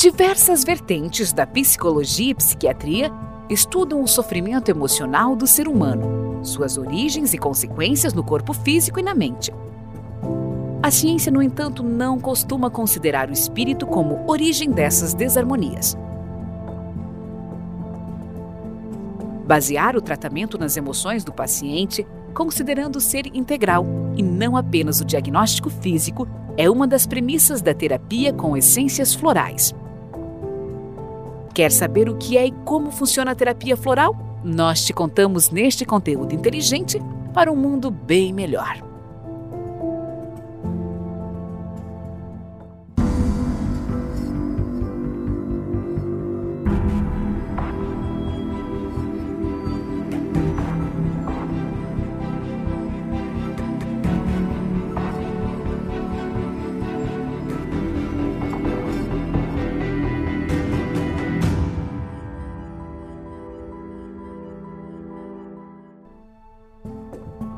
Diversas vertentes da psicologia e psiquiatria estudam o sofrimento emocional do ser humano, suas origens e consequências no corpo físico e na mente. A ciência, no entanto, não costuma considerar o espírito como origem dessas desarmonias. Basear o tratamento nas emoções do paciente, considerando ser integral e não apenas o diagnóstico físico, é uma das premissas da terapia com essências florais. Quer saber o que é e como funciona a terapia floral? Nós te contamos neste conteúdo inteligente para um mundo bem melhor.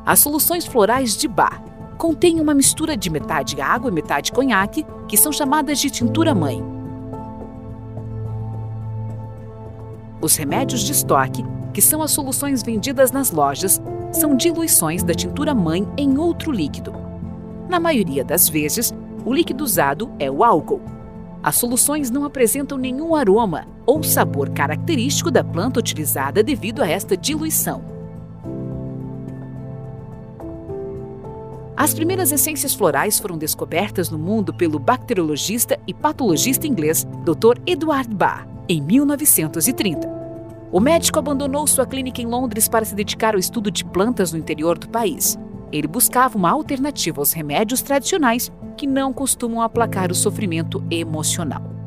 As soluções florais de Bach contêm uma mistura de metade água e metade conhaque, que são chamadas de tintura-mãe. Os remédios de estoque, que são as soluções vendidas nas lojas, são diluições da tintura-mãe em outro líquido. Na maioria das vezes, o líquido usado é o álcool. As soluções não apresentam nenhum aroma ou sabor característico da planta utilizada devido a esta diluição. As primeiras essências florais foram descobertas no mundo pelo bacteriologista e patologista inglês Dr. Edward Bach, em 1930. O médico abandonou sua clínica em Londres para se dedicar ao estudo de plantas no interior do país. Ele buscava uma alternativa aos remédios tradicionais que não costumam aplacar o sofrimento emocional.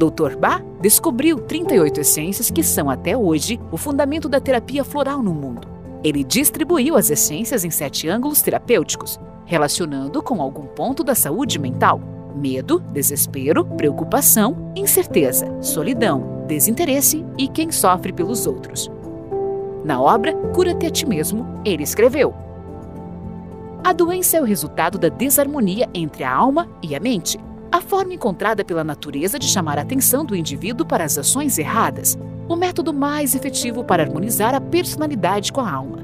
Dr. Ba descobriu 38 essências que são até hoje o fundamento da terapia floral no mundo. Ele distribuiu as essências em sete ângulos terapêuticos, relacionando com algum ponto da saúde mental: medo, desespero, preocupação, incerteza, solidão, desinteresse e quem sofre pelos outros. Na obra Cura-te a ti mesmo, ele escreveu: A doença é o resultado da desarmonia entre a alma e a mente a forma encontrada pela natureza de chamar a atenção do indivíduo para as ações erradas, o método mais efetivo para harmonizar a personalidade com a alma.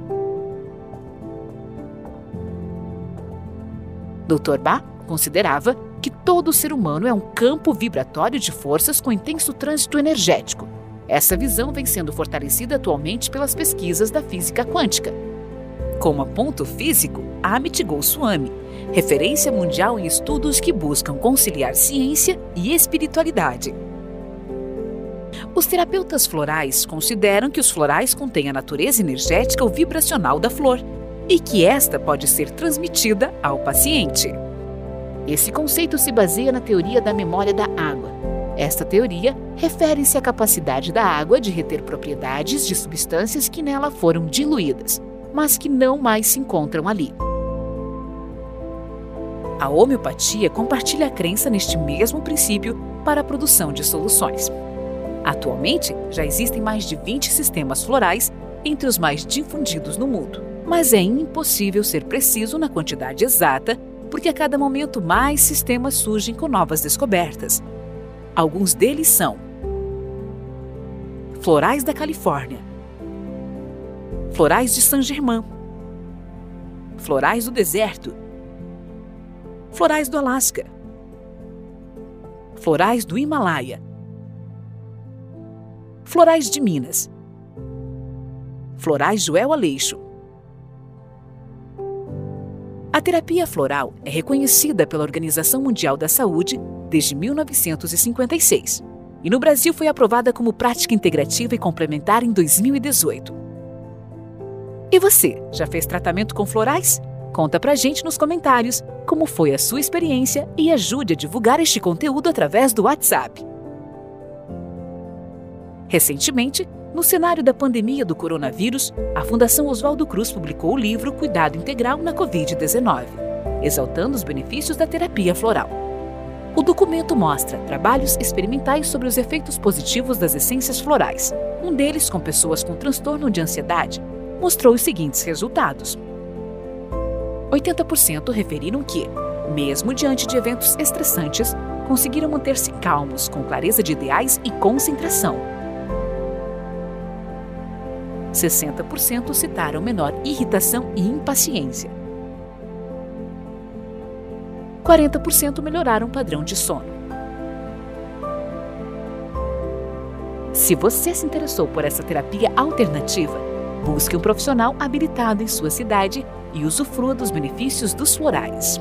Dr. Bach considerava que todo ser humano é um campo vibratório de forças com intenso trânsito energético. Essa visão vem sendo fortalecida atualmente pelas pesquisas da física quântica. Como ponto físico, Amit Goswami referência mundial em estudos que buscam conciliar ciência e espiritualidade. Os terapeutas florais consideram que os florais contêm a natureza energética ou vibracional da flor e que esta pode ser transmitida ao paciente. Esse conceito se baseia na teoria da memória da água. Esta teoria refere-se à capacidade da água de reter propriedades de substâncias que nela foram diluídas, mas que não mais se encontram ali. A homeopatia compartilha a crença neste mesmo princípio para a produção de soluções. Atualmente, já existem mais de 20 sistemas florais entre os mais difundidos no mundo, mas é impossível ser preciso na quantidade exata, porque a cada momento mais sistemas surgem com novas descobertas. Alguns deles são Florais da Califórnia, Florais de Saint-Germain, Florais do Deserto, florais do Alasca, florais do Himalaia, florais de Minas, florais Joel Aleixo. A terapia floral é reconhecida pela Organização Mundial da Saúde desde 1956 e no Brasil foi aprovada como prática integrativa e complementar em 2018. E você, já fez tratamento com florais? Conta pra gente nos comentários como foi a sua experiência e ajude a divulgar este conteúdo através do WhatsApp. Recentemente, no cenário da pandemia do coronavírus, a Fundação Oswaldo Cruz publicou o livro Cuidado Integral na Covid-19, exaltando os benefícios da terapia floral. O documento mostra trabalhos experimentais sobre os efeitos positivos das essências florais. Um deles, com pessoas com transtorno de ansiedade, mostrou os seguintes resultados. 80% referiram que mesmo diante de eventos estressantes, conseguiram manter-se calmos, com clareza de ideais e concentração. 60% citaram menor irritação e impaciência. 40% melhoraram o padrão de sono. Se você se interessou por essa terapia alternativa, busque um profissional habilitado em sua cidade e usufrua dos benefícios dos florais.